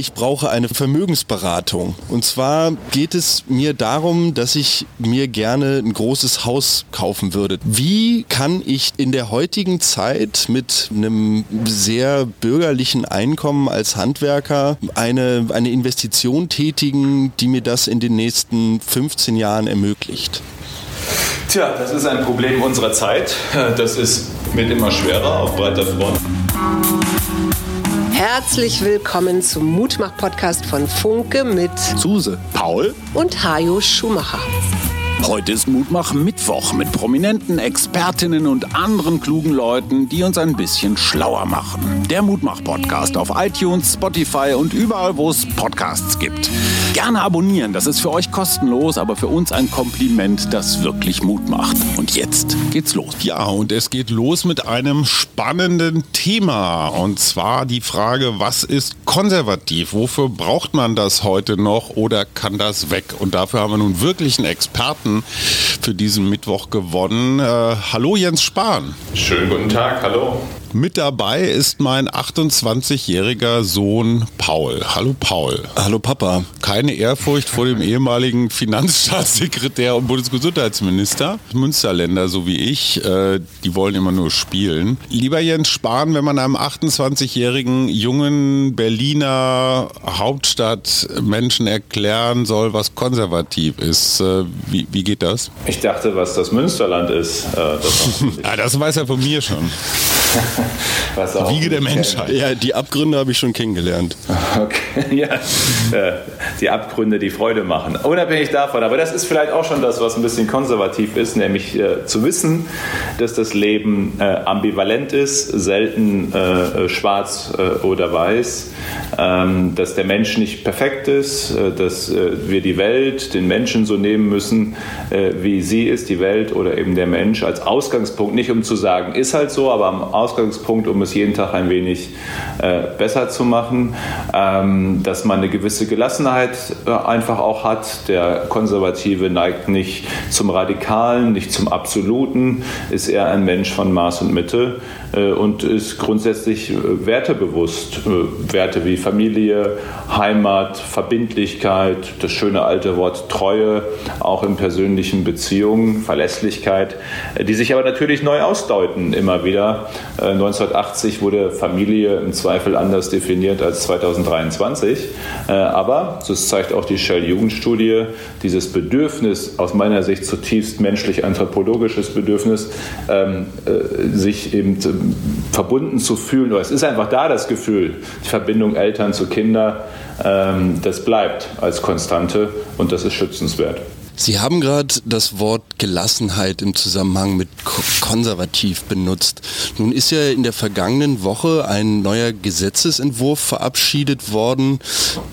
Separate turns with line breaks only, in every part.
ich brauche eine Vermögensberatung. Und zwar geht es mir darum, dass ich mir gerne ein großes Haus kaufen würde. Wie kann ich in der heutigen Zeit mit einem sehr bürgerlichen Einkommen als Handwerker eine, eine Investition tätigen, die mir das in den nächsten 15 Jahren ermöglicht?
Tja, das ist ein Problem unserer Zeit. Das ist wird immer schwerer auf breiter Front.
Herzlich willkommen zum Mutmach-Podcast von Funke mit
Suse, Paul
und Hajo Schumacher.
Heute ist Mutmach Mittwoch mit prominenten Expertinnen und anderen klugen Leuten, die uns ein bisschen schlauer machen. Der Mutmach Podcast auf iTunes, Spotify und überall, wo es Podcasts gibt. Gerne abonnieren, das ist für euch kostenlos, aber für uns ein Kompliment, das wirklich Mut macht. Und jetzt geht's los.
Ja, und es geht los mit einem spannenden Thema. Und zwar die Frage, was ist konservativ? Wofür braucht man das heute noch oder kann das weg? Und dafür haben wir nun wirklich einen Experten Experten für diesen Mittwoch gewonnen. Äh, hallo Jens Spahn.
Schönen guten Tag, hallo.
Mit dabei ist mein 28-jähriger Sohn Paul. Hallo Paul.
Hallo Papa.
Keine Ehrfurcht vor dem ehemaligen Finanzstaatssekretär und Bundesgesundheitsminister. Münsterländer, so wie ich, äh, die wollen immer nur spielen. Lieber Jens Spahn, wenn man einem 28-jährigen jungen Berliner Hauptstadtmenschen erklären soll, was konservativ ist, äh, wie, wie geht das?
Ich dachte, was das Münsterland ist. Äh,
das, ja, das weiß er von mir schon.
Wiege der Menschheit. Ja, die Abgründe habe ich schon kennengelernt.
Okay, ja. Äh, die Abgründe, die Freude machen. Unabhängig davon. Aber das ist vielleicht auch schon das, was ein bisschen konservativ ist, nämlich äh, zu wissen, dass das Leben äh, ambivalent ist, selten äh, schwarz äh, oder weiß, ähm, dass der Mensch nicht perfekt ist, äh, dass wir die Welt, den Menschen so nehmen müssen, wie sie ist, die Welt oder eben der Mensch als Ausgangspunkt. Nicht um zu sagen, ist halt so, aber am Ausgangspunkt, um es jeden Tag ein wenig äh, besser zu machen, ähm, dass man eine gewisse Gelassenheit äh, einfach auch hat. Der Konservative neigt nicht zum Radikalen, nicht zum Absoluten, ist eher ein Mensch von Maß und Mitte und ist grundsätzlich äh, wertebewusst. Äh, Werte wie Familie, Heimat, Verbindlichkeit, das schöne alte Wort Treue, auch in persönlichen Beziehungen, Verlässlichkeit, die sich aber natürlich neu ausdeuten immer wieder. 1980 wurde Familie im Zweifel anders definiert als 2023. Aber, das zeigt auch die Shell-Jugendstudie, dieses Bedürfnis, aus meiner Sicht zutiefst menschlich-anthropologisches Bedürfnis, ähm, sich eben verbunden zu fühlen, oder es ist einfach da das Gefühl, die Verbindung Eltern zu Kindern, ähm, das bleibt als Konstante und das ist schützenswert.
Sie haben gerade das Wort Gelassenheit im Zusammenhang mit konservativ benutzt. Nun ist ja in der vergangenen Woche ein neuer Gesetzesentwurf verabschiedet worden,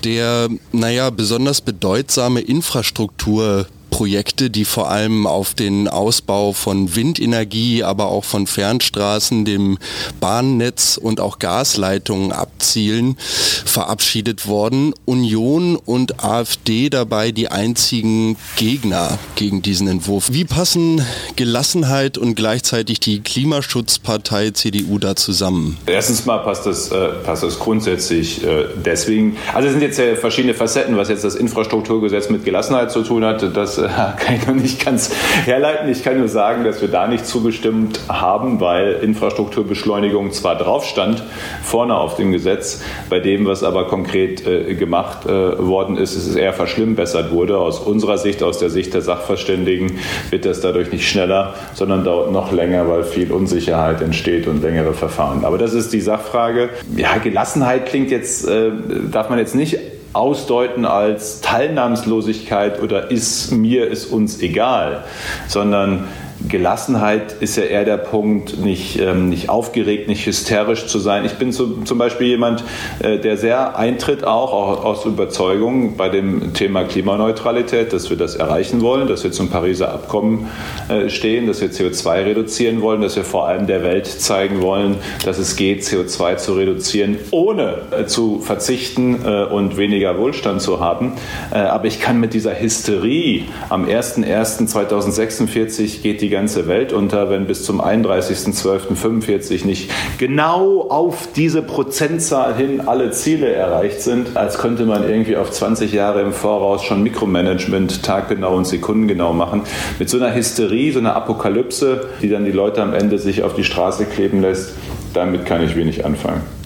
der, naja, besonders bedeutsame Infrastruktur Projekte, die vor allem auf den Ausbau von Windenergie, aber auch von Fernstraßen, dem Bahnnetz und auch Gasleitungen abzielen, verabschiedet worden. Union und AfD dabei die einzigen Gegner gegen diesen Entwurf. Wie passen Gelassenheit und gleichzeitig die Klimaschutzpartei CDU da zusammen?
Erstens mal passt das, äh, passt das grundsätzlich äh, deswegen. Also es sind jetzt ja verschiedene Facetten, was jetzt das Infrastrukturgesetz mit Gelassenheit zu tun hat. Das äh, kann ich noch nicht ganz herleiten. Ich kann nur sagen, dass wir da nicht zugestimmt haben, weil Infrastrukturbeschleunigung zwar drauf stand, vorne auf dem Gesetz, bei dem, was aber konkret äh, gemacht äh, worden ist, ist es eher verschlimmbessert wurde. Aus unserer Sicht, aus der Sicht der Sachverständigen, wird das dadurch nicht schneller, sondern dauert noch länger, weil viel Unsicherheit entsteht und längere Verfahren. Aber das ist die Sachfrage. Ja, Gelassenheit klingt jetzt, darf man jetzt nicht ausdeuten als Teilnahmslosigkeit oder ist mir, ist uns egal, sondern Gelassenheit ist ja eher der Punkt, nicht, ähm, nicht aufgeregt, nicht hysterisch zu sein. Ich bin zu, zum Beispiel jemand, äh, der sehr eintritt, auch, auch aus Überzeugung bei dem Thema Klimaneutralität, dass wir das erreichen wollen, dass wir zum Pariser Abkommen äh, stehen, dass wir CO2 reduzieren wollen, dass wir vor allem der Welt zeigen wollen, dass es geht, CO2 zu reduzieren, ohne äh, zu verzichten äh, und weniger Wohlstand zu haben. Äh, aber ich kann mit dieser Hysterie am 01.01.2046 geht die die ganze Welt unter, wenn bis zum 31.12.45 nicht genau auf diese Prozentzahl hin alle Ziele erreicht sind, als könnte man irgendwie auf 20 Jahre im Voraus schon Mikromanagement taggenau und sekundengenau machen. Mit so einer Hysterie, so einer Apokalypse, die dann die Leute am Ende sich auf die Straße kleben lässt, damit kann ich wenig anfangen.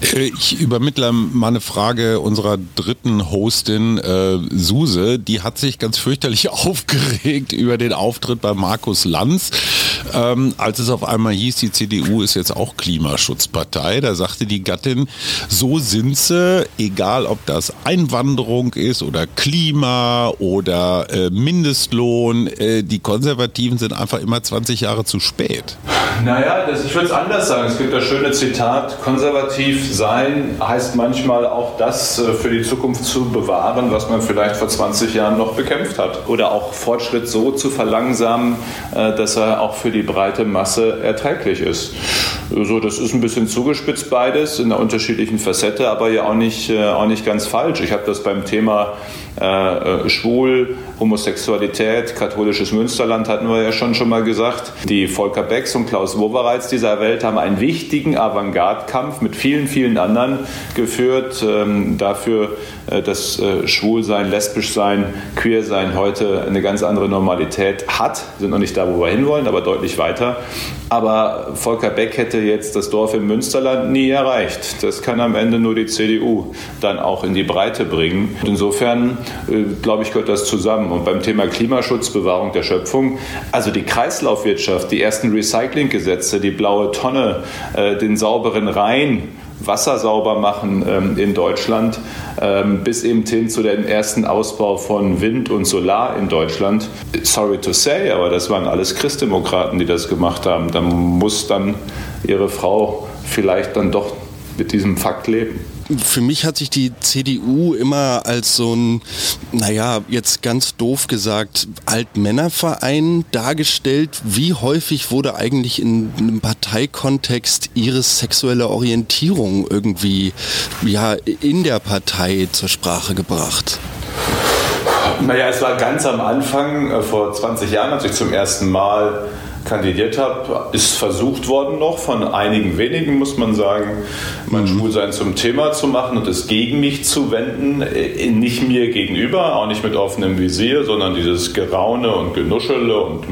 Ich übermittle mal eine Frage unserer dritten Hostin, äh, Suse. Die hat sich ganz fürchterlich aufgeregt über den Auftritt bei Markus Lanz, ähm, als es auf einmal hieß, die CDU ist jetzt auch Klimaschutzpartei. Da sagte die Gattin, so sind sie, egal ob das Einwanderung ist oder Klima oder äh, Mindestlohn. Äh, die Konservativen sind einfach immer 20 Jahre zu spät.
Naja, das, ich würde es anders sagen. Es gibt das schöne Zitat, konservativ sein heißt manchmal auch das äh, für die Zukunft zu bewahren, was man vielleicht vor 20 Jahren noch bekämpft hat. Oder auch Fortschritt so zu verlangsamen, äh, dass er auch für die breite Masse erträglich ist. So, das ist ein bisschen zugespitzt beides in einer unterschiedlichen Facette, aber ja auch nicht, äh, auch nicht ganz falsch. Ich habe das beim Thema äh, schwul, Homosexualität, katholisches Münsterland hatten wir ja schon schon mal gesagt. Die Volker Becks und Klaus Wowereits dieser Welt haben einen wichtigen Avantgarde-Kampf mit vielen, vielen anderen geführt ähm, dafür, äh, dass äh, Schwulsein, Lesbischsein, Queersein heute eine ganz andere Normalität hat. Sind noch nicht da, wo wir hinwollen, aber deutlich weiter. Aber Volker Beck hätte jetzt das Dorf im Münsterland nie erreicht. Das kann am Ende nur die CDU dann auch in die Breite bringen. insofern, äh, glaube ich, gehört das zusammen. Und beim Thema Klimaschutz, Bewahrung der Schöpfung, also die Kreislaufwirtschaft, die ersten Recyclinggesetze, die blaue Tonne, den sauberen Rhein, Wasser sauber machen ähm, in Deutschland, ähm, bis eben hin zu dem ersten Ausbau von Wind und Solar in Deutschland. Sorry to say, aber das waren alles Christdemokraten, die das gemacht haben. Da muss dann ihre Frau vielleicht dann doch mit diesem Fakt leben
für mich hat sich die CDU immer als so ein, naja, jetzt ganz doof gesagt, Altmännerverein dargestellt. Wie häufig wurde eigentlich in einem Parteikontext ihre sexuelle Orientierung irgendwie ja, in der Partei zur Sprache gebracht?
Naja, es war ganz am Anfang, äh, vor 20 Jahren, als ich zum ersten Mal kandidiert habe, ist versucht worden noch von einigen wenigen, muss man sagen, mein mhm. Schwulsein zum Thema zu machen und es gegen mich zu wenden. Äh, nicht mir gegenüber, auch nicht mit offenem Visier, sondern dieses Geraune und Genuschele und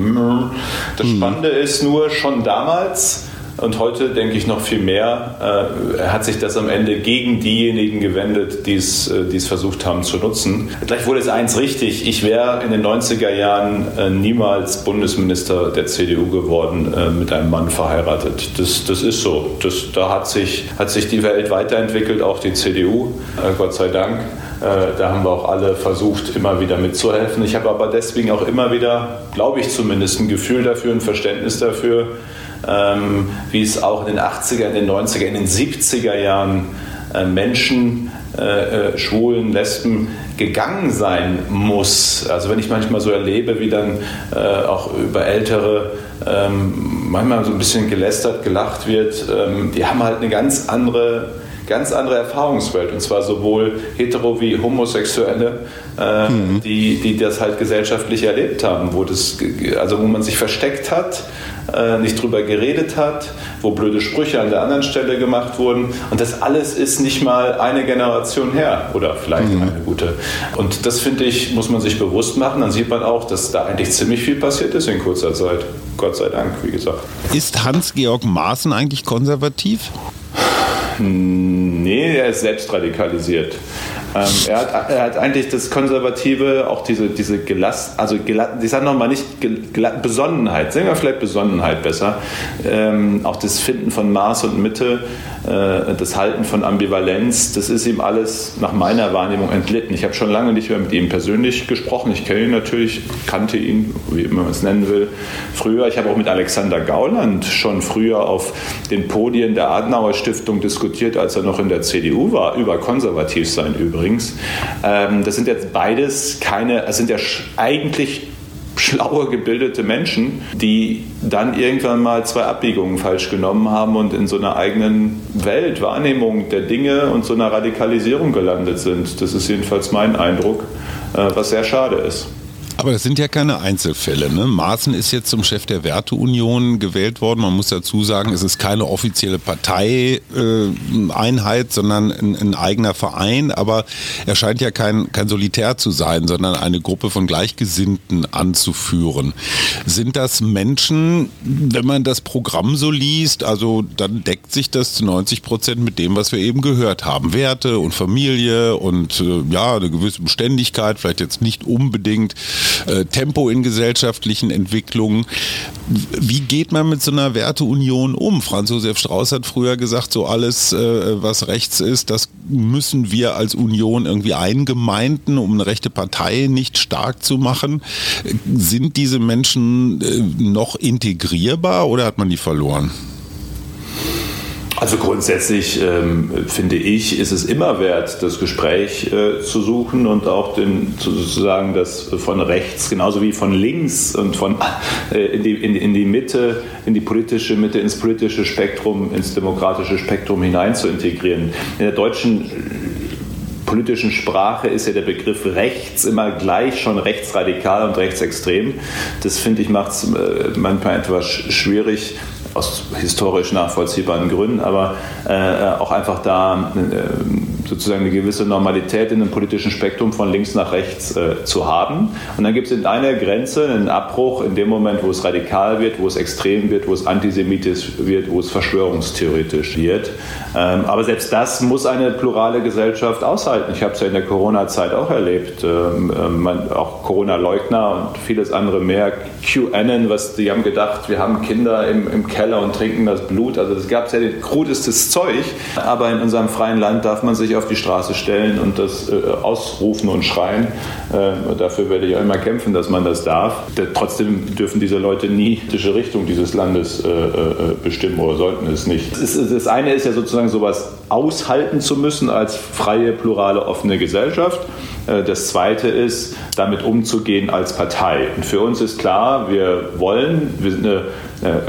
Das mhm. Spannende ist nur, schon damals und heute denke ich noch viel mehr, äh, hat sich das am Ende gegen diejenigen gewendet, die es äh, versucht haben zu nutzen. Gleich wurde es eins richtig, ich wäre in den 90er Jahren äh, niemals Bundesminister der CDU geworden, äh, mit einem Mann verheiratet. Das, das ist so. Das, da hat sich, hat sich die Welt weiterentwickelt, auch die CDU, äh, Gott sei Dank. Da haben wir auch alle versucht, immer wieder mitzuhelfen. Ich habe aber deswegen auch immer wieder, glaube ich zumindest, ein Gefühl dafür, ein Verständnis dafür, ähm, wie es auch in den 80er, in den 90er, in den 70er Jahren äh, Menschen, äh, äh, Schwulen, Lesben gegangen sein muss. Also wenn ich manchmal so erlebe, wie dann äh, auch über Ältere ähm, manchmal so ein bisschen gelästert, gelacht wird, ähm, die haben halt eine ganz andere ganz andere Erfahrungswelt und zwar sowohl hetero wie homosexuelle, äh, mhm. die, die das halt gesellschaftlich erlebt haben, wo das also wo man sich versteckt hat äh, nicht drüber geredet hat, wo blöde Sprüche an der anderen Stelle gemacht wurden. Und das alles ist nicht mal eine Generation her oder vielleicht mhm. eine gute. Und das finde ich, muss man sich bewusst machen. Dann sieht man auch, dass da eigentlich ziemlich viel passiert ist in kurzer Zeit. Gott sei Dank, wie gesagt.
Ist Hans-Georg Maaßen eigentlich konservativ?
Nee, er ist selbst radikalisiert. Ähm, er, hat, er, hat, eigentlich das Konservative, auch diese, diese gelass, also gelass, ich sage nochmal nicht gelass, Besonnenheit, sagen wir vielleicht Besonnenheit besser, ähm, auch das Finden von Maß und Mitte, das Halten von Ambivalenz, das ist ihm alles nach meiner Wahrnehmung entlitten. Ich habe schon lange nicht mehr mit ihm persönlich gesprochen. Ich kenne ihn natürlich, kannte ihn, wie immer man es nennen will, früher. Ich habe auch mit Alexander Gauland schon früher auf den Podien der Adenauer Stiftung diskutiert, als er noch in der CDU war, über Konservativsein übrigens. Ähm, das sind jetzt beides keine, es sind ja eigentlich schlaue, gebildete Menschen, die dann irgendwann mal zwei Abbiegungen falsch genommen haben und in so einer eigenen Welt, Wahrnehmung der Dinge und so einer Radikalisierung gelandet sind. Das ist jedenfalls mein Eindruck, äh, was sehr schade ist.
Aber das sind ja keine Einzelfälle. Ne? Maaßen ist jetzt zum Chef der Werteunion gewählt worden. Man muss dazu sagen, es ist keine offizielle Parteieinheit, sondern ein, ein, eigener Verein. Aber er scheint ja kein, kein Solitär zu sein, sondern eine Gruppe von Gleichgesinnten anzuführen. Sind das Menschen, wenn man das Programm so liest, also dann deckt sich das zu 90 Prozent mit dem, was wir eben gehört haben. Werte und Familie und äh, ja, eine gewisse Beständigkeit, vielleicht jetzt nicht unbedingt äh, Tempo in gesellschaftlichen Entwicklungen. Wie geht man mit so einer Werteunion um? Franz Josef Strauß hat früher gesagt, so alles, äh, was rechts ist, das müssen wir als Union irgendwie eingemeinden, um eine rechte Partei nicht stark zu machen. Sind diese Menschen äh, noch integrierbar oder hat man die verloren?
Also grundsätzlich ähm, finde ich, ist es immer wert, das Gespräch äh, zu suchen und auch den, sozusagen das von rechts genauso wie von links und von äh, in, die, in, in, die Mitte, in die politische Mitte, ins politische Spektrum, ins demokratische Spektrum hinein zu integrieren. In der deutschen politischen Sprache ist ja der Begriff rechts immer gleich schon rechtsradikal und rechtsextrem. Das finde ich macht es äh, manchmal etwas schwierig aus historisch nachvollziehbaren Gründen, aber äh, auch einfach da äh, sozusagen eine gewisse Normalität in dem politischen Spektrum von links nach rechts äh, zu haben. Und dann gibt es eine Grenze, einen Abbruch in dem Moment, wo es radikal wird, wo es extrem wird, wo es antisemitisch wird, wo es verschwörungstheoretisch wird. Ähm, aber selbst das muss eine plurale Gesellschaft aushalten. Ich habe es ja in der Corona-Zeit auch erlebt. Ähm, ähm man, auch Corona-Leugner und vieles andere mehr. QAnon, was die haben gedacht, wir haben Kinder im, im Keller und trinken das Blut. Also es gab ja krudestes Zeug. Aber in unserem freien Land darf man sich auf die Straße stellen und das äh, ausrufen und schreien. Äh, dafür werde ich auch immer kämpfen, dass man das darf. Trotzdem dürfen diese Leute nie die Richtung dieses Landes äh, äh, bestimmen oder sollten es nicht. Das, ist, das eine ist ja sozusagen sozusagen sowas aushalten zu müssen als freie, plurale, offene Gesellschaft. Äh, das Zweite ist, damit umzugehen als Partei. Und für uns ist klar, wir wollen, wir sind eine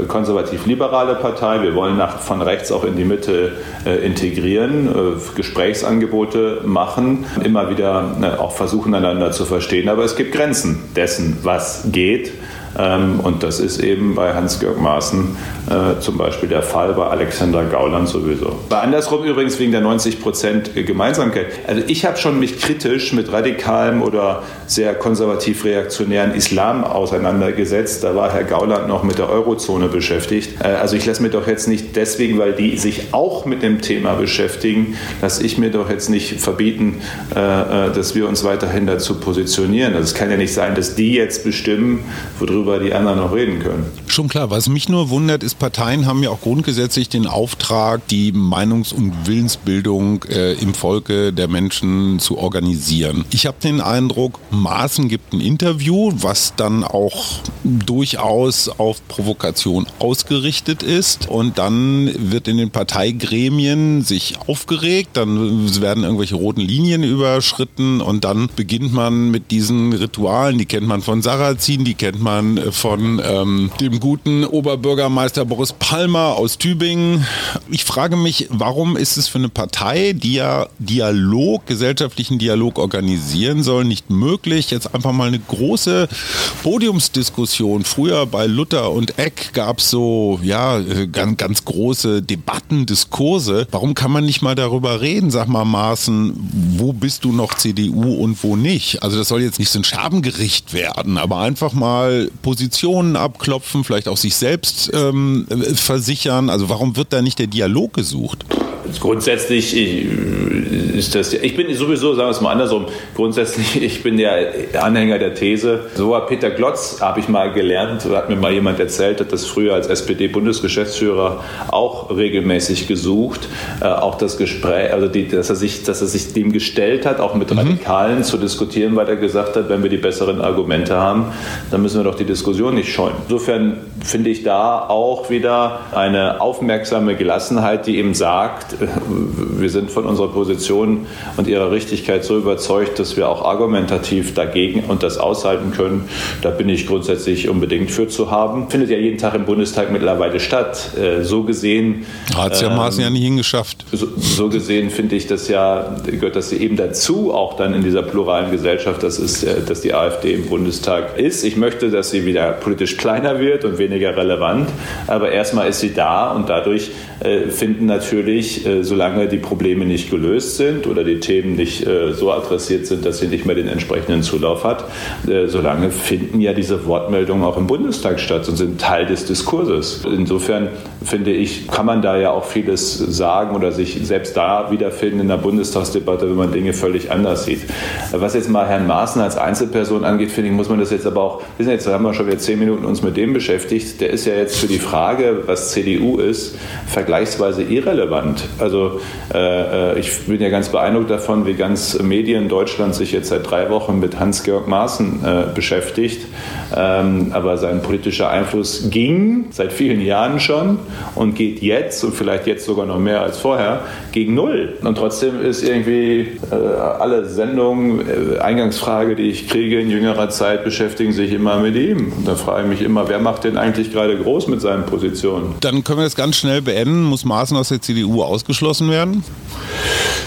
konservativ-liberale Partei, wir wollen nach, von rechts auch in die Mitte äh, integrieren, äh, Gesprächsangebote machen, immer wieder auch versuchen, einander zu verstehen. Aber es gibt Grenzen dessen, was geht. Ähm, und das ist eben bei Hans-Georg Maaßen äh, zum Beispiel der Fall, bei Alexander Gauland sowieso. Bei andersrum übrigens wegen der 90 Prozent Gemeinsamkeit. Also ich habe schon mich kritisch mit radikalem oder sehr konservativ-reaktionären Islam auseinandergesetzt. Da war Herr Gauland noch mit der Eurozone beschäftigt. Äh, also ich lasse mir doch jetzt nicht deswegen, weil die sich auch mit dem Thema beschäftigen, dass ich mir doch jetzt nicht verbieten, äh dass wir uns weiterhin dazu positionieren. Also es kann ja nicht sein, dass die jetzt bestimmen, worüber worüber die anderen noch reden können.
Schon klar. Was mich nur wundert, ist, Parteien haben ja auch grundgesetzlich den Auftrag, die Meinungs- und Willensbildung äh, im Volke der Menschen zu organisieren. Ich habe den Eindruck, Maaßen gibt ein Interview, was dann auch durchaus auf Provokation ausgerichtet ist. Und dann wird in den Parteigremien sich aufgeregt, dann werden irgendwelche roten Linien überschritten und dann beginnt man mit diesen Ritualen, die kennt man von Sarrazin, die kennt man von ähm, dem guten Oberbürgermeister Boris Palmer aus Tübingen. Ich frage mich, warum ist es für eine Partei, die ja Dialog, gesellschaftlichen Dialog organisieren soll, nicht möglich, jetzt einfach mal eine große Podiumsdiskussion. Früher bei Luther und Eck gab es so, ja, ganz, ganz große Debatten, Diskurse. Warum kann man nicht mal darüber reden, sag mal Maaßen, wo bist du noch CDU und wo nicht? Also das soll jetzt nicht so ein Scherbengericht werden, aber einfach mal Positionen abklopfen, vielleicht auch sich selbst ähm, versichern? Also warum wird da nicht der Dialog gesucht?
Grundsätzlich ist das, ich bin sowieso, sagen wir es mal andersrum, grundsätzlich, ich bin der Anhänger der These, so war Peter Glotz, habe ich mal gelernt, hat mir mal jemand erzählt, hat das früher als SPD-Bundesgeschäftsführer auch regelmäßig gesucht, äh, auch das Gespräch, also die, dass, er sich, dass er sich dem gestellt hat, auch mit mhm. Radikalen zu diskutieren, weil er gesagt hat, wenn wir die besseren Argumente haben, dann müssen wir doch die Diskussion nicht scheuen. Insofern the finde ich da auch wieder eine aufmerksame Gelassenheit, die eben sagt, äh, wir sind von unserer Position und ihrer Richtigkeit so überzeugt, dass wir auch argumentativ dagegen und das aushalten können. Da bin ich grundsätzlich unbedingt für zu haben. Findet ja jeden Tag im Bundestag mittlerweile statt. Äh, so gesehen.
Hat es ja ähm, Maaßen ja nicht hingeschafft.
So, so gesehen finde ich das ja, gehört das eben dazu, auch dann in dieser pluralen Gesellschaft, dass, es, äh, dass die AfD im Bundestag ist. Ich möchte, dass sie wieder politisch kleiner wird und weniger relevant. Aber erstmal ist sie da und dadurch äh, finden natürlich, äh, solange die Probleme nicht gelöst sind oder die Themen nicht äh, so adressiert sind, dass sie nicht mehr den entsprechenden Zulauf hat, solange finden ja diese Wortmeldungen auch im Bundestag statt und sind Teil des Diskurses. Insofern finde ich, kann man da ja auch vieles sagen oder sich selbst da wiederfinden in der Bundestagsdebatte, wenn man Dinge völlig anders sieht. Was jetzt mal Herrn Maaßen als Einzelperson angeht, finde ich, muss man das jetzt aber auch, wissen jetzt haben wir schon wieder zehn Minuten uns mit dem beschäftigt, der ist ja jetzt für die Frage, was CDU ist, vergleichsweise irrelevant. Also äh, äh, ich bin ja ganz beeindruckt davon, wie ganz Medien Deutschland sich jetzt seit drei Wochen mit Hans-Georg Maaßen äh, beschäftigt. Ähm, aber sein politischer Einfluss ging seit vielen Jahren schon und geht jetzt und vielleicht jetzt sogar noch mehr als vorher gegen Null. Und trotzdem ist irgendwie äh, alle Sendungen, äh, Eingangsfrage, die ich kriege in jüngerer Zeit, beschäftigen sich immer mit ihm. Und da frage ich mich immer, wer macht denn eigentlich gerade groß mit seinen Positionen?
Dann können wir das ganz schnell beenden. Muss Maaßen aus der CDU ausgeschlossen werden?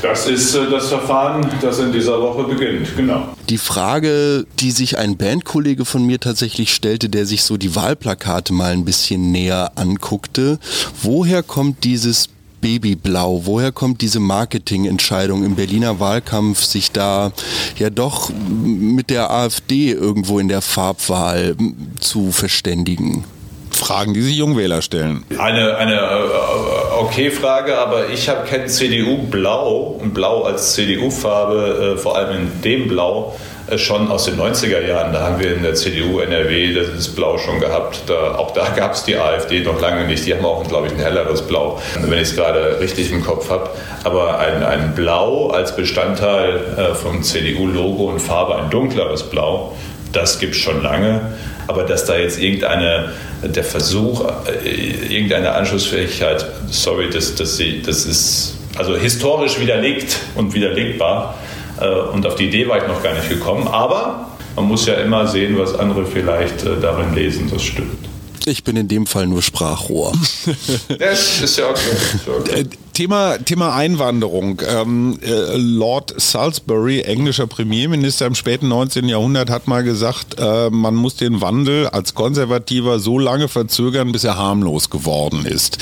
Das ist äh, das Verfahren, das in dieser Woche beginnt, genau.
Die Frage, die sich ein Bandkollege von mir tatsächlich stellte, der sich so die Wahlplakate mal ein bisschen näher anguckte, woher kommt dieses Babyblau? Woher kommt diese Marketingentscheidung im Berliner Wahlkampf, sich da ja doch mit der AfD irgendwo in der Farbwahl zu verständigen?
Fragen, die sich Jungwähler stellen.
Eine, eine äh, okay Frage, aber ich habe kein CDU-Blau, Blau als CDU-Farbe, äh, vor allem in dem Blau, äh, schon aus den 90er Jahren. Da haben wir in der CDU NRW das Blau schon gehabt. Da, auch da gab es die AfD noch lange nicht. Die haben auch, glaube ich, ein helleres Blau, wenn ich es gerade richtig im Kopf habe. Aber ein, ein Blau als Bestandteil äh, vom CDU-Logo und Farbe, ein dunkleres Blau, das gibt es schon lange. Aber dass da jetzt irgendeine, der Versuch, äh, irgendeine Anschlussfähigkeit, sorry, das, das, das ist also historisch widerlegt und widerlegbar. Äh, und auf die Idee war ich noch gar nicht gekommen. Aber man muss ja immer sehen, was andere vielleicht äh, darin lesen. Das stimmt.
Ich bin in dem Fall nur Sprachrohr.
das ist ja okay. Ist ja okay.
Thema, Thema Einwanderung. Ähm, äh, Lord Salisbury, englischer Premierminister im späten 19. Jahrhundert, hat mal gesagt, äh, man muss den Wandel als Konservativer so lange verzögern, bis er harmlos geworden ist.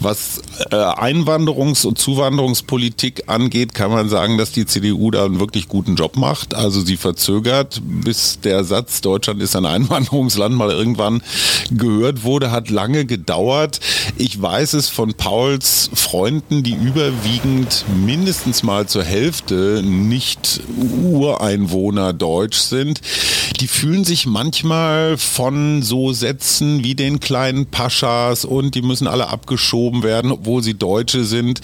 Was äh, Einwanderungs- und Zuwanderungspolitik angeht, kann man sagen, dass die CDU da einen wirklich guten Job macht. Also sie verzögert, bis der Satz, Deutschland ist ein Einwanderungsland, mal irgendwann gehört wurde, hat lange gedauert. Ich weiß es von Pauls Freunden, die überwiegend mindestens mal zur Hälfte nicht Ureinwohner deutsch sind, die fühlen sich manchmal von so Sätzen wie den kleinen Paschas und die müssen alle abgeschoben werden, obwohl sie Deutsche sind,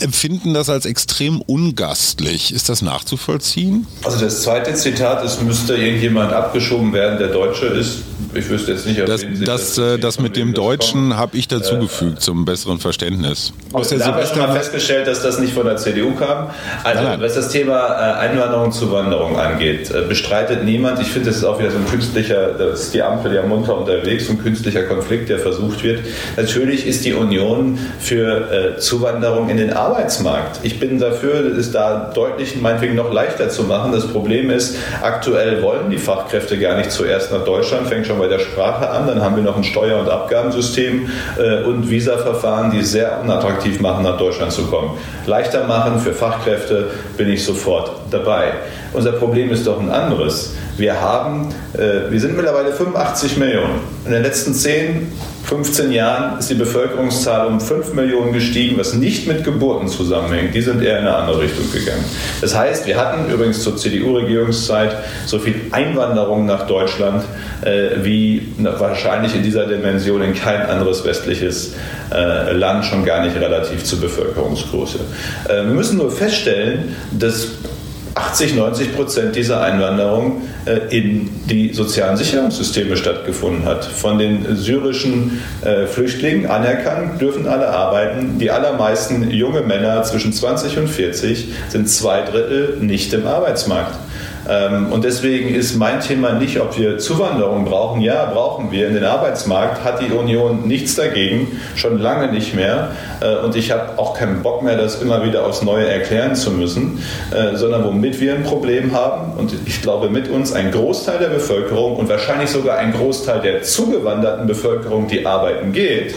empfinden das als extrem ungastlich. Ist das nachzuvollziehen?
Also das zweite Zitat, es müsste irgendjemand abgeschoben werden, der Deutsche ist. Ich wüsste jetzt nicht,
ob das, das, das, äh, das mit dem Deutschen habe ich dazugefügt äh, zum besseren Verständnis.
Aus der da haben wir schon mal festgestellt, dass das nicht von der CDU kam. Also nein, nein. was das Thema äh, Einwanderung und Zuwanderung angeht, äh, bestreitet niemand. Ich finde, das ist auch wieder so ein künstlicher, das ist die Ampel ja munter unterwegs, ein künstlicher Konflikt, der versucht wird. Natürlich ist die Union für äh, Zuwanderung in den Arbeitsmarkt. Ich bin dafür, es da deutlich meinetwegen noch leichter zu machen. Das Problem ist, aktuell wollen die Fachkräfte gar nicht zuerst nach Deutschland, fängt schon bei der Sprache an, dann haben wir noch ein Steuer- und Abgabensystem äh, und Visaverfahren, die es sehr unattraktiv machen, nach Deutschland zu kommen. Leichter machen für Fachkräfte bin ich sofort dabei. Unser Problem ist doch ein anderes. Wir haben, äh, wir sind mittlerweile 85 Millionen. In den letzten 10, 15 Jahren ist die Bevölkerungszahl um 5 Millionen gestiegen, was nicht mit Geburten zusammenhängt. Die sind eher in eine andere Richtung gegangen. Das heißt, wir hatten übrigens zur CDU-Regierungszeit so viel Einwanderung nach Deutschland äh, wie wahrscheinlich in dieser Dimension in kein anderes westliches äh, Land, schon gar nicht relativ zur Bevölkerungsgröße. Äh, wir müssen nur feststellen, dass 80, 90 Prozent dieser Einwanderung äh, in die sozialen Sicherungssysteme stattgefunden hat. Von den syrischen äh, Flüchtlingen anerkannt, dürfen alle arbeiten. Die allermeisten junge Männer zwischen 20 und 40 sind zwei Drittel nicht im Arbeitsmarkt. Ähm, und deswegen ist mein Thema nicht, ob wir Zuwanderung brauchen. Ja, brauchen wir. In den Arbeitsmarkt hat die Union nichts dagegen, schon lange nicht mehr. Äh, und ich habe auch keinen Bock mehr, das immer wieder aufs Neue erklären zu müssen, äh, sondern womit wir ein Problem haben. Und ich glaube, mit uns ein Großteil der Bevölkerung und wahrscheinlich sogar ein Großteil der zugewanderten Bevölkerung, die arbeiten geht,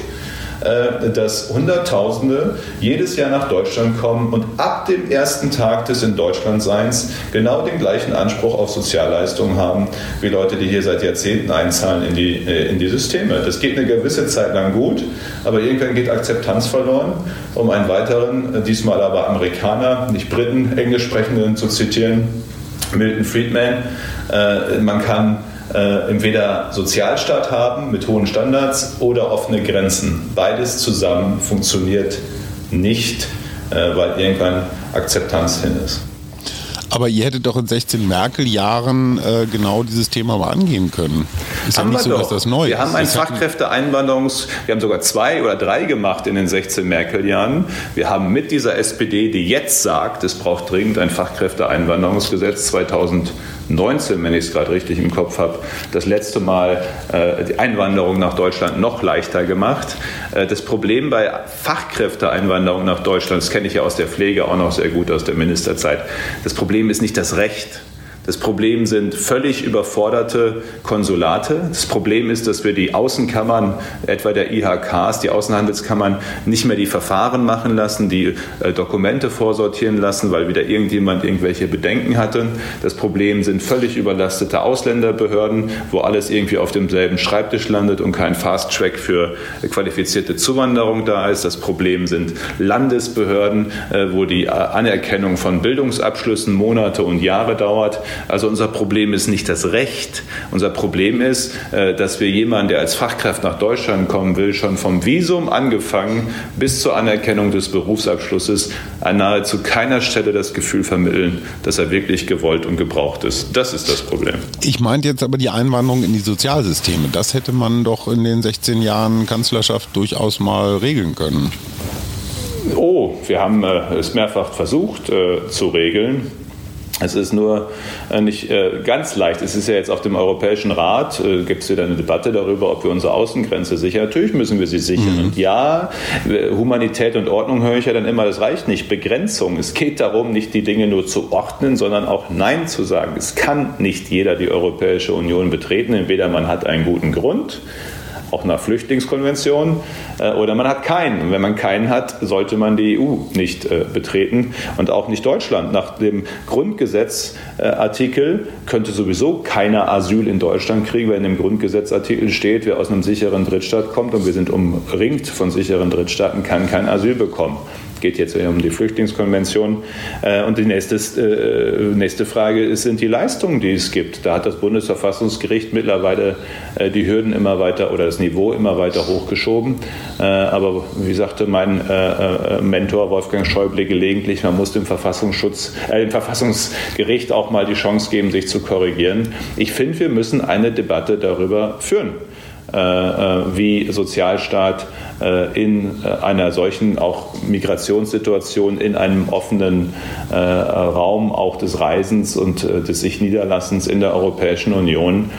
dass Hunderttausende jedes Jahr nach Deutschland kommen und ab dem ersten Tag des in Deutschland Seins genau den gleichen Anspruch auf Sozialleistungen haben wie Leute, die hier seit Jahrzehnten einzahlen in die, äh, in die Systeme. Das geht eine gewisse Zeit lang gut, aber irgendwann geht Akzeptanz verloren. Um einen weiteren, äh, diesmal aber Amerikaner, nicht Briten, Englisch sprechenden zu zitieren, Milton Friedman, man kann äh, entweder Sozialstaat haben mit hohen Standards oder offene Grenzen. Beides zusammen funktioniert nicht, äh, weil irgendwann Akzeptanz hin ist.
Aber ihr hättet doch in 16 Merkel-Jahren äh, genau dieses Thema mal angehen können.
Ist haben ja nicht so, dass das neu ist. Wir haben ein Fachkräfteeinwanderungs, wir haben sogar zwei oder drei gemacht in den 16 Merkel-Jahren. Wir haben mit dieser SPD, die jetzt sagt, es braucht dringend ein Fachkräfteeinwanderungsgesetz 2000 19, wenn ich es gerade richtig im Kopf habe, das letzte Mal äh, die Einwanderung nach Deutschland noch leichter gemacht. Äh, das Problem bei Fachkräfteeinwanderung nach Deutschland, das kenne ich ja aus der Pflege auch noch sehr gut aus der Ministerzeit, das Problem ist nicht das Recht das Problem sind völlig überforderte Konsulate. Das Problem ist, dass wir die Außenkammern, etwa der IHKs, die Außenhandelskammern, nicht mehr die Verfahren machen lassen, die äh, Dokumente vorsortieren lassen, weil wieder irgendjemand irgendwelche Bedenken hatte. Das Problem sind völlig überlastete Ausländerbehörden, wo alles irgendwie auf demselben Schreibtisch landet und kein Fast Track für qualifizierte Zuwanderung da ist. Das Problem sind Landesbehörden, äh, wo die Anerkennung von Bildungsabschlüssen Monate und Jahre dauert. Also unser Problem ist nicht das Recht. Unser Problem ist, äh, dass wir jemanden, der als Fachkraft nach Deutschland kommen will, schon vom Visum angefangen bis zur Anerkennung des Berufsabschlusses an nahezu keiner Stelle das Gefühl vermitteln, dass er wirklich gewollt und gebraucht ist. Das ist das Problem.
Ich meinte jetzt aber die Einwanderung in die Sozialsysteme. Das hätte man doch in den 16 Jahren Kanzlerschaft durchaus mal regeln können.
Oh, wir haben äh, es mehrfach versucht äh, zu regeln. Es ist nur äh, nicht äh, ganz leicht. Es ist ja jetzt auf dem Europäischen Rat, äh, gibt es wieder eine Debatte darüber, ob wir unsere Außengrenze sichern. Natürlich müssen wir sie sichern. Mhm. Und ja, Humanität und Ordnung höre ich ja dann immer, das reicht nicht. Begrenzung. Es geht darum, nicht die Dinge nur zu ordnen, sondern auch Nein zu sagen. Es kann nicht jeder die Europäische Union betreten. Entweder man hat einen guten Grund, auch nach Flüchtlingskonvention, äh, oder man hat keinen. Und wenn man keinen hat, sollte man die EU nicht äh, betreten und auch nicht Deutschland. Nach dem Grundgesetzartikel könnte sowieso keiner Asyl in Deutschland kriegen, weil in dem Grundgesetzartikel steht, wer aus einem sicheren Drittstaat kommt und wir sind umringt von sicheren Drittstaaten, kann kein Asyl bekommen geht jetzt um die Flüchtlingskonvention. Äh, und die nächste, äh, nächste Frage sind die Leistungen, die es gibt. Da hat das Bundesverfassungsgericht mittlerweile äh, die Hürden immer weiter oder das Niveau immer weiter hochgeschoben. Aber wie sagte mein Mentor Wolfgang Schäuble gelegentlich, man muss dem Verfassungsschutz, äh, dem Verfassungsgericht auch mal die Chance geben, sich zu korrigieren. Ich finde, wir müssen eine Debatte darüber führen. Äh, äh, wie Sozialstaat äh, in einer solchen auch Migrationssituation, in einem offenen Raum auch des Reisens und des sich Niederlassens in der Europäischen Union,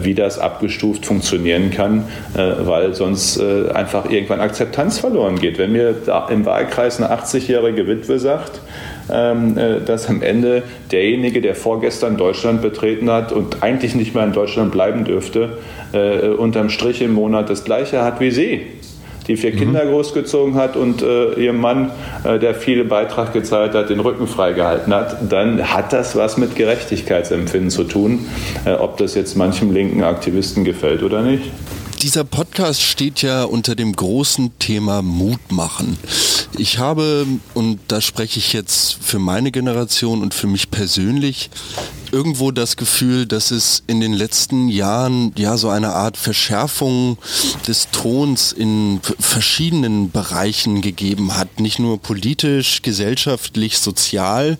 wie das abgestuft funktionieren kann, weil sonst einfach irgendwann Akzeptanz verloren geht. Wenn mir im Wahlkreis eine 80-jährige Witwe sagt, dass am Ende derjenige, der vorgestern Deutschland betreten hat und eigentlich nicht mehr in Deutschland bleiben dürfte, äh, unterm Strich im Monat das Gleiche hat wie sie die vier mhm. Kinder großgezogen hat und äh, ihr Mann, äh, der viele Beitrag gezahlt hat, den Rücken freigehalten hat, dann hat das was mit Gerechtigkeitsempfinden zu tun, äh, ob das jetzt manchem linken Aktivisten gefällt oder nicht.
Dieser Podcast steht ja unter dem großen Thema Mut machen. Ich habe, und da spreche ich jetzt für meine Generation und für mich persönlich, irgendwo das Gefühl, dass es in den letzten Jahren ja so eine Art Verschärfung des Tons in verschiedenen Bereichen gegeben hat. Nicht nur politisch, gesellschaftlich, sozial.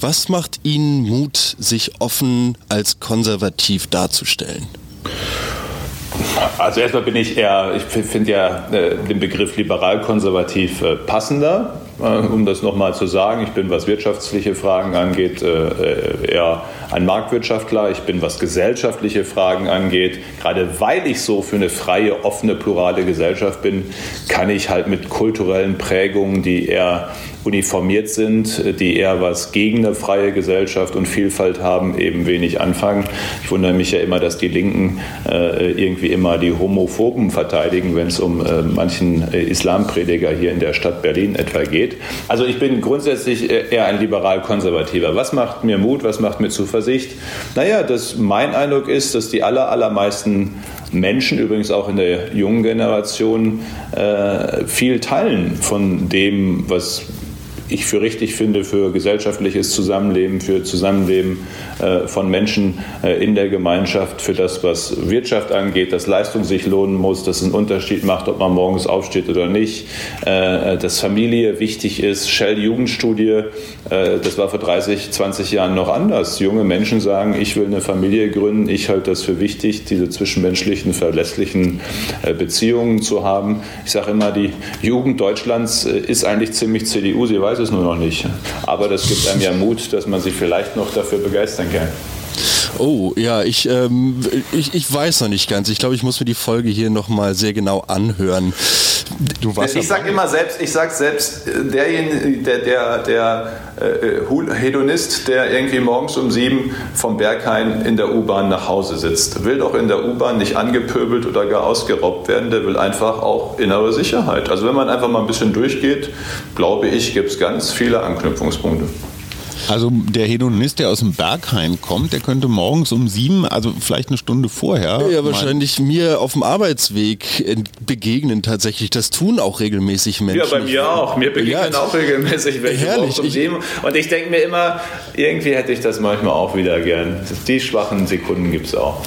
Was macht Ihnen Mut, sich offen als konservativ darzustellen?
Also erstmal bin ich eher, ich finde ja äh, den Begriff liberal-konservativ äh, passender, äh, um das nochmal zu sagen. Ich bin, was wirtschaftliche Fragen angeht, äh, äh, eher ein Marktwirtschaftler. Ich bin, was gesellschaftliche Fragen angeht, gerade weil ich so für eine freie, offene, plurale Gesellschaft bin, kann ich halt mit kulturellen Prägungen, die eher uniformiert sind, die eher was gegen eine freie Gesellschaft und Vielfalt haben, eben wenig anfangen. Ich wundere mich ja immer, dass die Linken äh, irgendwie immer die Homophoben verteidigen, wenn es um äh, manchen äh, Islamprediger hier in der Stadt Berlin etwa geht. Also ich bin grundsätzlich eher ein liberal-konservativer. Was macht mir Mut, was macht mir Zuversicht? Naja, dass mein Eindruck ist, dass die aller, allermeisten Menschen, übrigens auch in der jungen Generation, viel teilen von dem, was ich für richtig finde für gesellschaftliches Zusammenleben, für Zusammenleben äh, von Menschen äh, in der Gemeinschaft, für das, was Wirtschaft angeht, dass Leistung sich lohnen muss, dass es einen Unterschied macht, ob man morgens aufsteht oder nicht, äh, dass Familie wichtig ist. Shell Jugendstudie, das war vor 30, 20 Jahren noch anders. Junge Menschen sagen, ich will eine Familie gründen, ich halte das für wichtig, diese zwischenmenschlichen, verlässlichen Beziehungen zu haben. Ich sage immer, die Jugend Deutschlands ist eigentlich ziemlich CDU, sie weiß weiß es nur noch nicht. Aber das gibt einem ja Mut, dass man sich vielleicht noch dafür begeistern kann.
Oh, ja, ich, ähm, ich, ich weiß noch nicht ganz. Ich glaube, ich muss mir die Folge hier nochmal sehr genau anhören.
Du warst ich sage immer selbst, ich sage selbst, äh, derjenige, der, der, der äh, Hedonist, der irgendwie morgens um sieben vom Berghain in der U-Bahn nach Hause sitzt, will doch in der U-Bahn nicht angepöbelt oder gar ausgeraubt werden, der will einfach auch innere Sicherheit. Also wenn man einfach mal ein bisschen durchgeht, glaube ich, gibt es ganz viele Anknüpfungspunkte.
Also der Hedonist, der aus dem Berghain kommt, der könnte morgens um sieben, also vielleicht eine Stunde vorher.
Ja, wahrscheinlich mir auf dem Arbeitsweg begegnen tatsächlich. Das tun auch regelmäßig Menschen.
Ja, bei mir auch. Mir begegnen ja, auch regelmäßig welche herrlich. um sieben. Und ich denke mir immer, irgendwie hätte ich das manchmal auch wieder gern. Die schwachen Sekunden gibt es auch.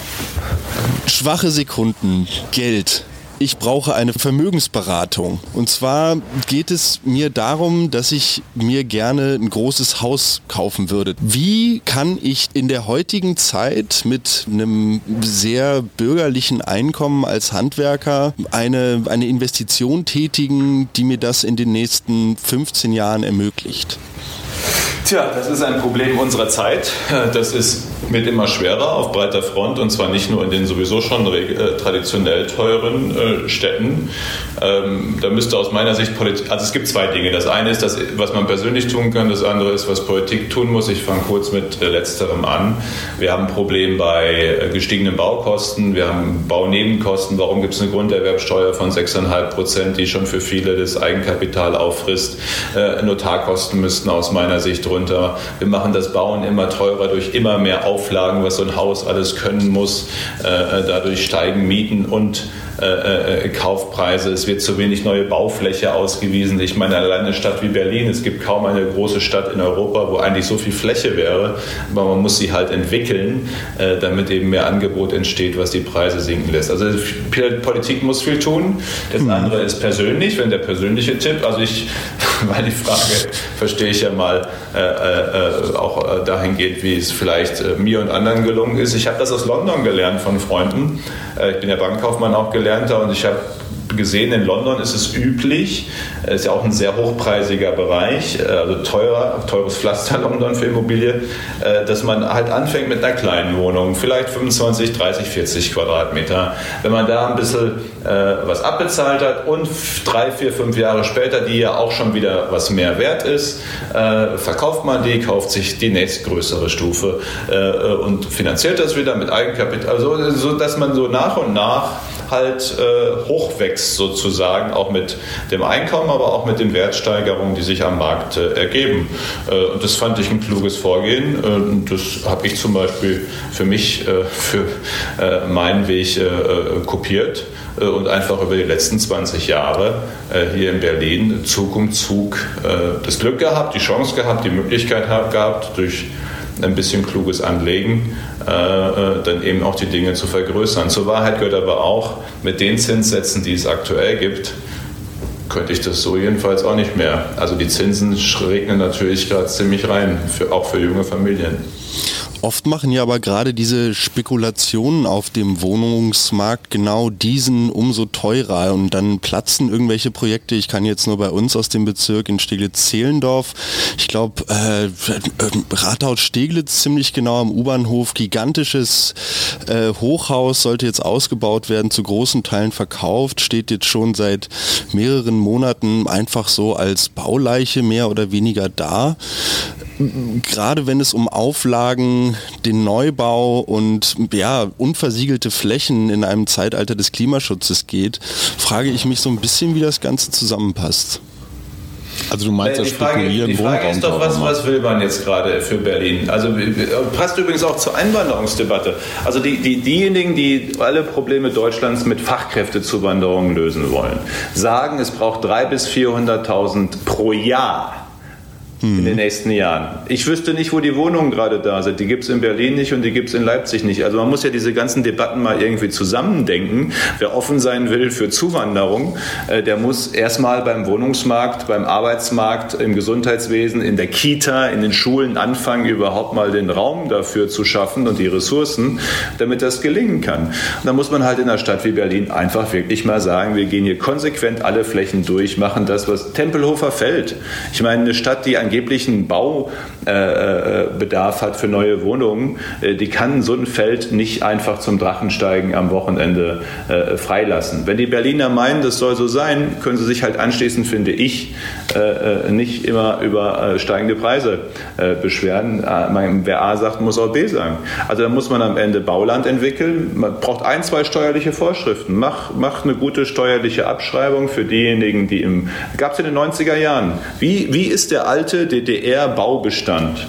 Schwache Sekunden, Geld ich brauche eine Vermögensberatung. Und zwar geht es mir darum, dass ich mir gerne ein großes Haus kaufen würde. Wie kann ich in der heutigen Zeit mit einem sehr bürgerlichen Einkommen als Handwerker eine, eine Investition tätigen, die mir das in den nächsten 15 Jahren ermöglicht?
Tja, das ist ein Problem unserer Zeit. Das ist, wird immer schwerer auf breiter Front und zwar nicht nur in den sowieso schon äh, traditionell teuren äh, Städten. Ähm, da müsste aus meiner Sicht Politik, also es gibt zwei Dinge. Das eine ist das, was man persönlich tun kann, das andere ist, was Politik tun muss. Ich fange kurz mit äh, letzterem an. Wir haben ein Problem bei gestiegenen Baukosten, wir haben Baunebenkosten. Warum gibt es eine Grunderwerbsteuer von 6,5 Prozent, die schon für viele das Eigenkapital auffrisst? Notarkosten müssten aus meiner Sicht runter. Wir machen das Bauen immer teurer durch immer mehr Auflagen, was so ein Haus alles können muss. Äh, dadurch steigen Mieten und äh, äh, Kaufpreise. Es wird zu wenig neue Baufläche ausgewiesen. Ich meine, alleine eine Stadt wie Berlin, es gibt kaum eine große Stadt in Europa, wo eigentlich so viel Fläche wäre, aber man muss sie halt entwickeln, äh, damit eben mehr Angebot entsteht, was die Preise sinken lässt. Also Politik muss viel tun. Das mhm. andere ist persönlich, wenn der persönliche Tipp, also ich, weil die Frage verstehe ich ja mal äh, äh, auch dahingehend, wie es vielleicht äh, mir und anderen gelungen ist. Ich habe das aus London gelernt von Freunden. ich bin ja Bankkaufmann auch gelernt gelernter und ich habe gesehen, in London ist es üblich, ist ja auch ein sehr hochpreisiger Bereich, äh, also teurer, teures Pflaster London für Immobilie, äh, dass man halt anfängt mit einer kleinen Wohnung, vielleicht 25, 30, 40 Quadratmeter. Wenn man da ein bisschen äh, was abbezahlt hat und drei, vier, fünf Jahre später, die ja auch schon wieder was mehr wert ist, verkauft man die, kauft sich die nächstgrößere Stufe und finanziert das wieder mit Eigenkapital, also so dass man so nach und nach halt hochwächst wächst sozusagen auch mit dem Einkommen, aber auch mit den Wertsteigerungen, die sich am Markt äh, ergeben. Äh, und das fand ich ein kluges Vorgehen. Äh, das habe ich zum Beispiel für mich, für meinen Weg kopiert äh, und einfach über die letzten 20 Jahre äh, hier in Berlin Zug um Zug äh, das Glück gehabt, die Chance gehabt, die Möglichkeit gehabt, durch ein bisschen kluges Anlegen dann eben auch die Dinge zu vergrößern. Zur Wahrheit gehört aber auch, mit den Zinssätzen, die es aktuell gibt, könnte ich das so jedenfalls auch nicht mehr. Also die Zinsen regnen natürlich gerade ziemlich rein, für, auch für junge Familien.
Oft machen ja aber gerade diese Spekulationen auf dem Wohnungsmarkt genau diesen umso teurer. Und dann platzen irgendwelche Projekte. Ich kann jetzt nur bei uns aus dem Bezirk in Steglitz-Zehlendorf, ich glaube äh, Rathaus Steglitz ziemlich genau am U-Bahnhof, gigantisches äh, Hochhaus sollte jetzt ausgebaut werden, zu großen Teilen verkauft, steht jetzt schon seit mehreren Monaten einfach so als Bauleiche mehr oder weniger da gerade wenn es um Auflagen, den Neubau und ja, unversiegelte Flächen in einem Zeitalter des Klimaschutzes geht, frage ich mich so ein bisschen, wie das Ganze zusammenpasst.
Also du meinst das Spekulieren, Die Frage ist doch, was, was will man jetzt gerade für Berlin? Also passt übrigens auch zur Einwanderungsdebatte. Also die, die, diejenigen, die alle Probleme Deutschlands mit Fachkräftezuwanderung lösen wollen, sagen, es braucht 300.000 bis 400.000 pro Jahr in den nächsten Jahren. Ich wüsste nicht, wo die Wohnungen gerade da sind. Die gibt es in Berlin nicht und die gibt es in Leipzig nicht. Also man muss ja diese ganzen Debatten mal irgendwie zusammendenken. Wer offen sein will für Zuwanderung, äh, der muss erstmal beim Wohnungsmarkt, beim Arbeitsmarkt, im Gesundheitswesen, in der Kita, in den Schulen anfangen, überhaupt mal den Raum dafür zu schaffen und die Ressourcen, damit das gelingen kann. Und da muss man halt in einer Stadt wie Berlin einfach wirklich mal sagen, wir gehen hier konsequent alle Flächen durch, machen das, was Tempelhofer Feld. Ich meine, eine Stadt, die ein angeblichen Baubedarf hat für neue Wohnungen, äh, die kann so ein Feld nicht einfach zum Drachensteigen am Wochenende äh, freilassen. Wenn die Berliner meinen, das soll so sein, können sie sich halt anschließend, finde ich, äh, nicht immer über steigende Preise beschweren. Wer A sagt, muss auch B sagen. Also da muss man am Ende Bauland entwickeln. Man braucht ein, zwei steuerliche Vorschriften. Mach, mach eine gute steuerliche Abschreibung für diejenigen, die im... Gab es in den 90er Jahren. Wie, wie ist der alte DDR-Baubestand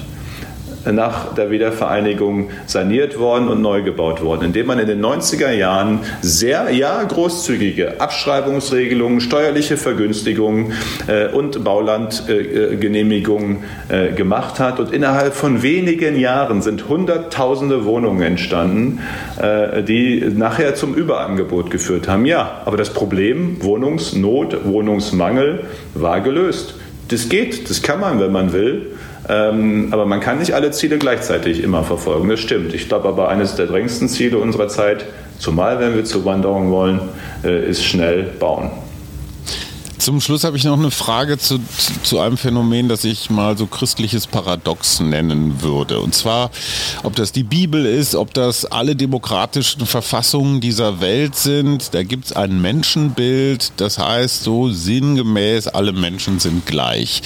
nach der Wiedervereinigung saniert worden und neu gebaut worden, indem man in den 90er Jahren sehr, ja, großzügige Abschreibungsregelungen, steuerliche Vergünstigungen äh, und Baulandgenehmigungen äh, äh, gemacht hat. Und innerhalb von wenigen Jahren sind Hunderttausende Wohnungen entstanden, äh, die nachher zum Überangebot geführt haben. Ja, aber das Problem Wohnungsnot, Wohnungsmangel war gelöst. Das geht, das kann man, wenn man will. Ähm, aber man kann nicht alle Ziele gleichzeitig immer verfolgen. Das stimmt. Ich glaube aber, eines der drängendsten Ziele unserer Zeit, zumal wenn wir zur Wanderung wollen, äh, ist schnell bauen.
Zum Schluss habe ich noch eine Frage zu, zu, zu, einem Phänomen, das ich mal so christliches Paradox nennen würde. Und zwar, ob das die Bibel ist, ob das alle demokratischen Verfassungen dieser Welt sind. Da gibt es ein Menschenbild, das heißt so sinngemäß, alle Menschen sind gleich.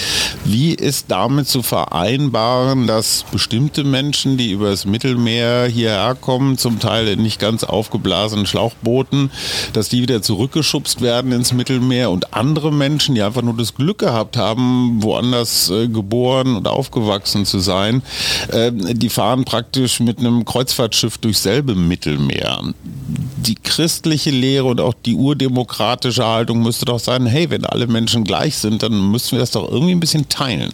Wie ist damit zu vereinbaren, dass bestimmte Menschen, die übers Mittelmeer hierher kommen, zum Teil in nicht ganz aufgeblasenen Schlauchbooten, dass die wieder zurückgeschubst werden ins Mittelmeer und andere andere Menschen, die einfach nur das Glück gehabt haben, woanders äh, geboren und aufgewachsen zu sein, äh, die fahren praktisch mit einem Kreuzfahrtschiff durchs selbe Mittelmeer. Die christliche Lehre und auch die urdemokratische Haltung müsste doch sein, hey, wenn alle Menschen gleich sind, dann müssen wir das doch irgendwie ein bisschen teilen.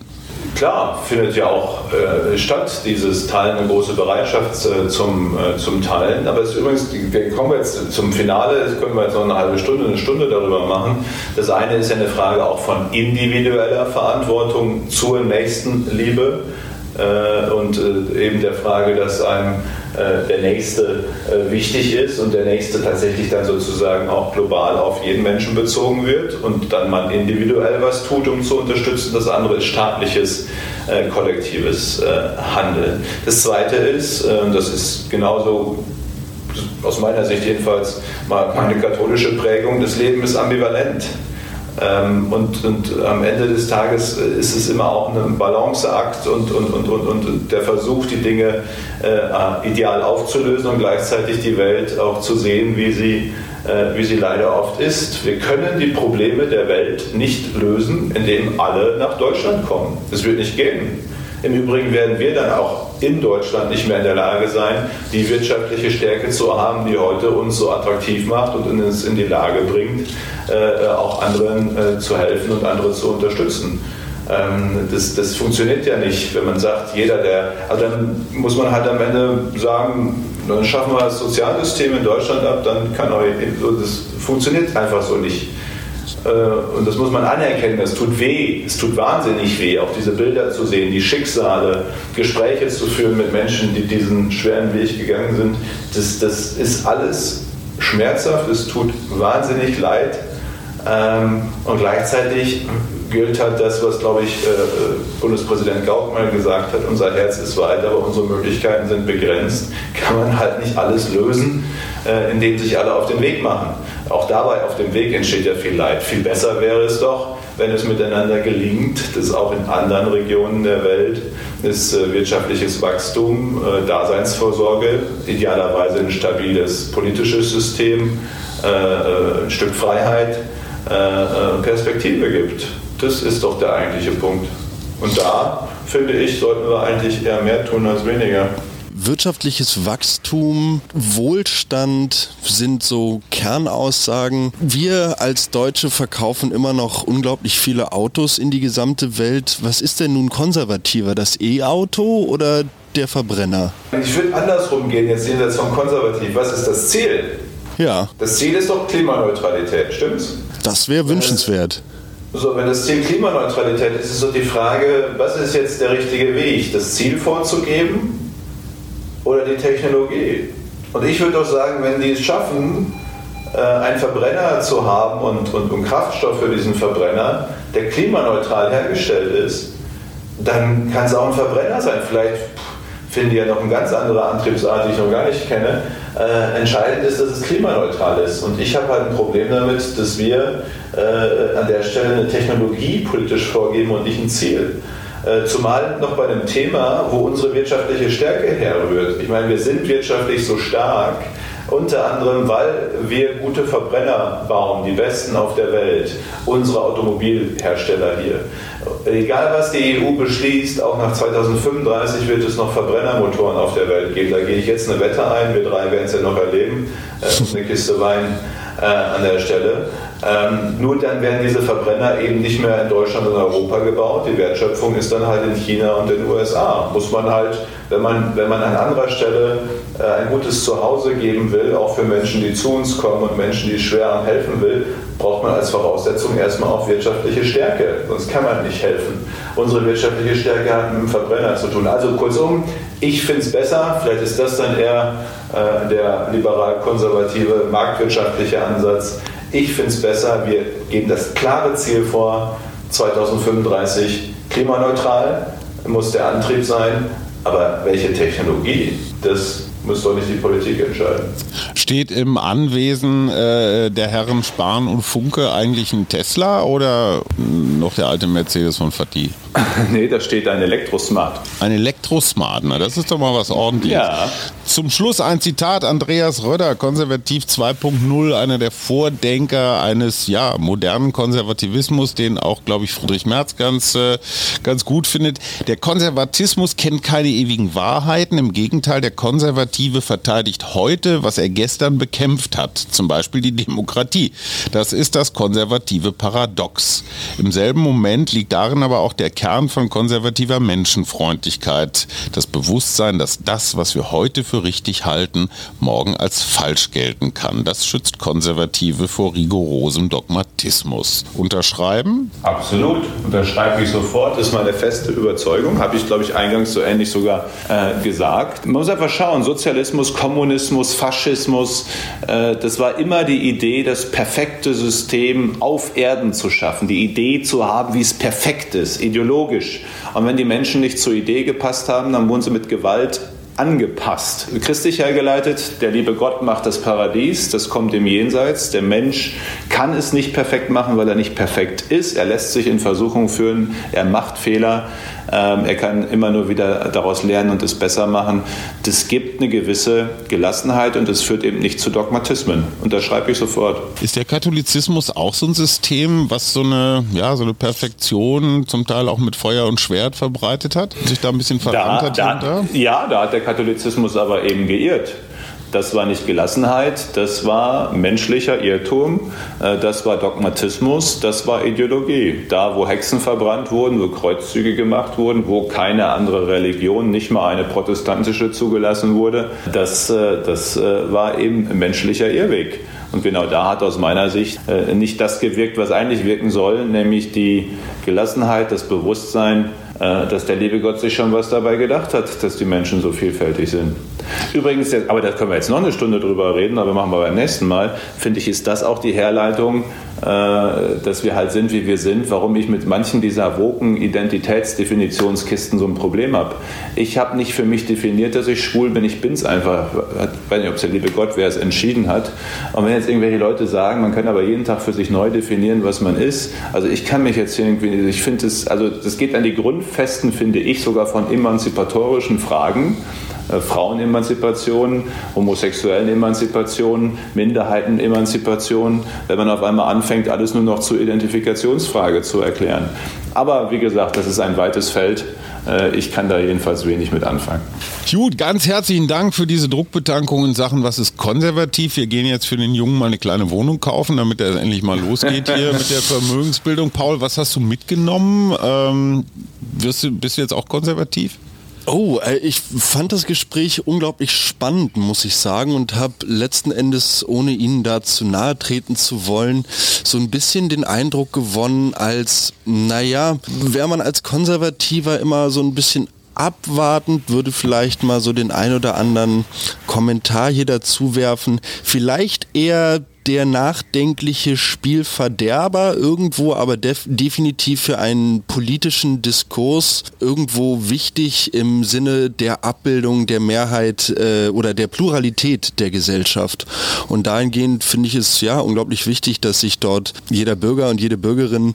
Klar, findet ja auch äh, statt, dieses Teilen, eine große Bereitschaft äh, zum, äh, zum Teilen. Aber es ist übrigens, wir kommen jetzt zum Finale, das können wir jetzt noch eine halbe Stunde, eine Stunde darüber machen. Das eine ist ja eine Frage auch von individueller Verantwortung zur Nächstenliebe äh, und äh, eben der Frage, dass einem äh, der Nächste äh, wichtig ist und der Nächste tatsächlich dann sozusagen auch global auf jeden Menschen bezogen wird und dann man individuell was tut, um zu unterstützen. Das andere ist staatliches, äh, kollektives Handeln. Das zweite ist, das ist genauso aus meiner Sicht jedenfalls mal meine katholische Prägung, das Leben ist ambivalent. Ähm, und, und am Ende des Tages ist es immer auch ein Balanceakt und, und, und, und, und der Versuch, die Dinge äh, ideal aufzulösen und gleichzeitig die Welt auch zu sehen, wie sie, äh, wie sie leider oft ist. Wir können die Probleme der Welt nicht lösen, indem alle nach Deutschland kommen. Das wird nicht gehen. Im Übrigen werden wir dann auch in Deutschland nicht mehr in der Lage sein, die wirtschaftliche Stärke zu haben, die heute uns so attraktiv macht und uns in die Lage bringt, äh, auch anderen äh, zu helfen und andere zu unterstützen. Ähm, das, das funktioniert ja nicht, wenn man sagt, jeder, der. Also dann muss man halt am Ende sagen, dann schaffen wir das Sozialsystem in Deutschland ab, dann kann auch. Das funktioniert einfach so nicht. Äh, und das muss man anerkennen, das tut weh, es tut wahnsinnig weh, auch diese Bilder zu sehen, die Schicksale, Gespräche zu führen mit Menschen, die diesen schweren Weg gegangen sind. Das, das ist alles schmerzhaft, es tut wahnsinnig leid. Ähm, und gleichzeitig gilt halt das, was, glaube ich, äh, Bundespräsident Gauck mal gesagt hat, unser Herz ist weit, aber unsere Möglichkeiten sind begrenzt, kann man halt nicht alles lösen, äh, indem sich alle auf den Weg machen. Auch dabei auf dem Weg entsteht ja viel Leid. Viel besser wäre es doch, wenn es miteinander gelingt, dass auch in anderen Regionen der Welt ist äh, wirtschaftliches Wachstum, äh, Daseinsvorsorge, idealerweise ein stabiles politisches System, ein Stück Freiheit, Perspektive gibt. Das ist doch der eigentliche Punkt. Und da, finde ich, sollten wir eigentlich eher mehr tun als weniger
wirtschaftliches Wachstum, Wohlstand sind so Kernaussagen. Wir als Deutsche verkaufen immer noch unglaublich viele Autos in die gesamte Welt. Was ist denn nun konservativer, das E-Auto oder der Verbrenner?
Ich würde andersrum gehen, jetzt jenseits von konservativ. Was ist das Ziel?
Ja.
Das Ziel ist doch Klimaneutralität, stimmt's?
Das wäre wünschenswert.
So, wenn das Ziel Klimaneutralität ist, ist so die Frage, was ist jetzt der richtige Weg? Das Ziel vorzugeben oder die Technologie. Und ich würde doch sagen, wenn die es schaffen, äh, einen Verbrenner zu haben und, und, und Kraftstoff für diesen Verbrenner, der klimaneutral hergestellt ist, dann kann es auch ein Verbrenner sein. Vielleicht finden die ja noch eine ganz andere Antriebsart, die ich noch gar nicht kenne. Äh, entscheidend ist, dass es klimaneutral ist. Und ich habe halt ein Problem damit, dass wir äh, an der Stelle eine Technologie politisch vorgeben und nicht ein Ziel. Äh, zumal noch bei einem Thema, wo unsere wirtschaftliche Stärke herrührt. Ich meine, wir sind wirtschaftlich so stark, unter anderem, weil wir gute Verbrenner bauen, die besten auf der Welt, unsere Automobilhersteller hier. Egal was die EU beschließt, auch nach 2035 wird es noch Verbrennermotoren auf der Welt geben. Da gehe ich jetzt eine Wette ein, wir drei werden es ja noch erleben, äh, eine Kiste Wein äh, an der Stelle. Ähm, nur dann werden diese Verbrenner eben nicht mehr in Deutschland und Europa gebaut. Die Wertschöpfung ist dann halt in China und in den USA. Muss man halt, wenn man, wenn man an anderer Stelle äh, ein gutes Zuhause geben will, auch für Menschen, die zu uns kommen und Menschen, die schwer helfen will, braucht man als Voraussetzung erstmal auch wirtschaftliche Stärke. Sonst kann man nicht helfen. Unsere wirtschaftliche Stärke hat mit dem Verbrenner zu tun. Also kurzum, ich finde es besser, vielleicht ist das dann eher äh, der liberal-konservative marktwirtschaftliche Ansatz, ich finde es besser, wir geben das klare Ziel vor, 2035 klimaneutral muss der Antrieb sein, aber welche Technologie, das muss doch nicht die Politik entscheiden.
Steht im Anwesen äh, der Herren Spahn und Funke eigentlich ein Tesla oder noch der alte Mercedes von Fatih?
nee, da steht ein Elektrosmart.
Ein Elektrosmart, na das ist doch mal was ordentliches.
Ja.
Zum Schluss ein Zitat Andreas Röder, Konservativ 2.0, einer der Vordenker eines ja, modernen Konservativismus, den auch, glaube ich, Friedrich Merz ganz, äh, ganz gut findet. Der Konservatismus kennt keine ewigen Wahrheiten, im Gegenteil, der Konservative verteidigt heute, was er gestern bekämpft hat, zum Beispiel die Demokratie. Das ist das konservative Paradox. Im selben Moment liegt darin aber auch der Kern von konservativer Menschenfreundlichkeit. Das Bewusstsein, dass das, was wir heute für richtig halten, morgen als falsch gelten kann. Das schützt Konservative vor rigorosem Dogmatismus. Unterschreiben?
Absolut. Unterschreibe ich sofort. Ist meine feste Überzeugung. Habe ich, glaube ich, eingangs so ähnlich sogar äh, gesagt. Man muss einfach schauen. Sozialismus, Kommunismus, Faschismus, äh, das war immer die Idee, das perfekte System auf Erden zu schaffen. Die Idee zu haben, wie es perfekt ist, ideologisch. Und wenn die Menschen nicht zur Idee gepasst haben, dann wurden sie mit Gewalt angepasst. Christlich hergeleitet, der liebe Gott macht das Paradies, das kommt im Jenseits. Der Mensch kann es nicht perfekt machen, weil er nicht perfekt ist. Er lässt sich in Versuchung führen, er macht Fehler. Ähm, er kann immer nur wieder daraus lernen und es besser machen. Das gibt eine gewisse Gelassenheit und es führt eben nicht zu Dogmatismen. Und das schreibe ich sofort.
Ist der Katholizismus auch so ein System, was so eine, ja, so eine Perfektion zum Teil auch mit Feuer und Schwert verbreitet hat? Sich da ein bisschen verrannt hat?
Da, ja, da hat der Katholizismus aber eben geirrt. Das war nicht Gelassenheit, das war menschlicher Irrtum, äh, das war Dogmatismus, das war Ideologie. Da, wo Hexen verbrannt wurden, wo Kreuzzüge gemacht wurden, wo keine andere Religion, nicht mal eine protestantische zugelassen wurde, das, äh, das äh, war eben menschlicher Irrweg. Und genau da hat aus meiner Sicht nicht das gewirkt, was eigentlich wirken soll, nämlich die Gelassenheit, das Bewusstsein, dass der liebe Gott sich schon was dabei gedacht hat, dass die Menschen so vielfältig sind. Übrigens, aber da können wir jetzt noch eine Stunde drüber reden, aber machen wir beim nächsten Mal, finde ich, ist das auch die Herleitung, äh, dass wir halt sind, wie wir sind, warum ich mit manchen dieser woken Identitätsdefinitionskisten so ein Problem habe. Ich habe nicht für mich definiert, dass ich schwul bin, ich bin es einfach. Ich weiß nicht, ob es der liebe Gott wer es entschieden hat. Und wenn jetzt irgendwelche Leute sagen, man kann aber jeden Tag für sich neu definieren, was man ist, also ich kann mich jetzt irgendwie, ich finde es, also das geht an die Grundfesten, finde ich, sogar von emanzipatorischen Fragen. Äh, Frauenemanzipation, homosexuellen Emanzipation, Minderheitenemanzipation, wenn man auf einmal anfängt, alles nur noch zur Identifikationsfrage zu erklären. Aber wie gesagt, das ist ein weites Feld. Äh, ich kann da jedenfalls wenig mit anfangen.
Gut, ganz herzlichen Dank für diese Druckbetankung in Sachen, was ist konservativ. Wir gehen jetzt für den Jungen mal eine kleine Wohnung kaufen, damit er endlich mal losgeht hier mit der Vermögensbildung. Paul, was hast du mitgenommen? Ähm, wirst du, bist du jetzt auch konservativ?
Oh, äh, ich fand das Gespräch unglaublich spannend, muss ich sagen, und habe letzten Endes, ohne Ihnen da zu nahe treten zu wollen, so ein bisschen den Eindruck gewonnen, als, naja, wäre man als Konservativer immer so ein bisschen abwartend, würde vielleicht mal so den ein oder anderen Kommentar hier dazu werfen. Vielleicht eher der nachdenkliche Spielverderber, irgendwo aber def definitiv für einen politischen Diskurs irgendwo wichtig im Sinne der Abbildung der Mehrheit äh, oder der Pluralität der Gesellschaft. Und dahingehend finde ich es ja unglaublich wichtig, dass sich dort jeder Bürger und jede Bürgerin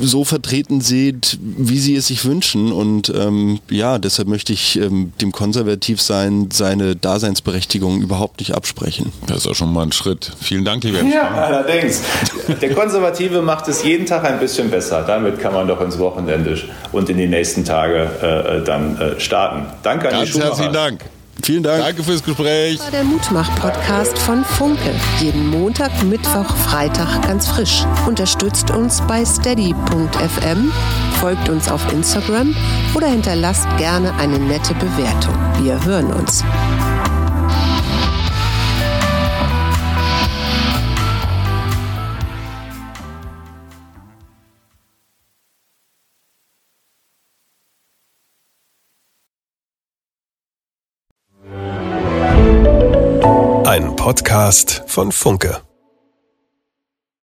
so vertreten sieht, wie sie es sich wünschen. Und ähm, ja, deshalb möchte ich ähm, dem Konservativsein seine Daseinsberechtigung überhaupt nicht absprechen.
Das ist auch schon mal ein Schritt. Vielen Dank, lieber
Ja, allerdings. Der Konservative macht es jeden Tag ein bisschen besser. Damit kann man doch ins Wochenende und in die nächsten Tage äh, dann äh, starten. Danke an
Ganz
die Schumacher.
herzlichen Dank.
Vielen Dank.
Danke fürs Gespräch.
war der Mutmach-Podcast von Funke. Jeden Montag, Mittwoch, Freitag ganz frisch. Unterstützt uns bei steady.fm, folgt uns auf Instagram oder hinterlasst gerne eine nette Bewertung. Wir hören uns.
Podcast von Funke.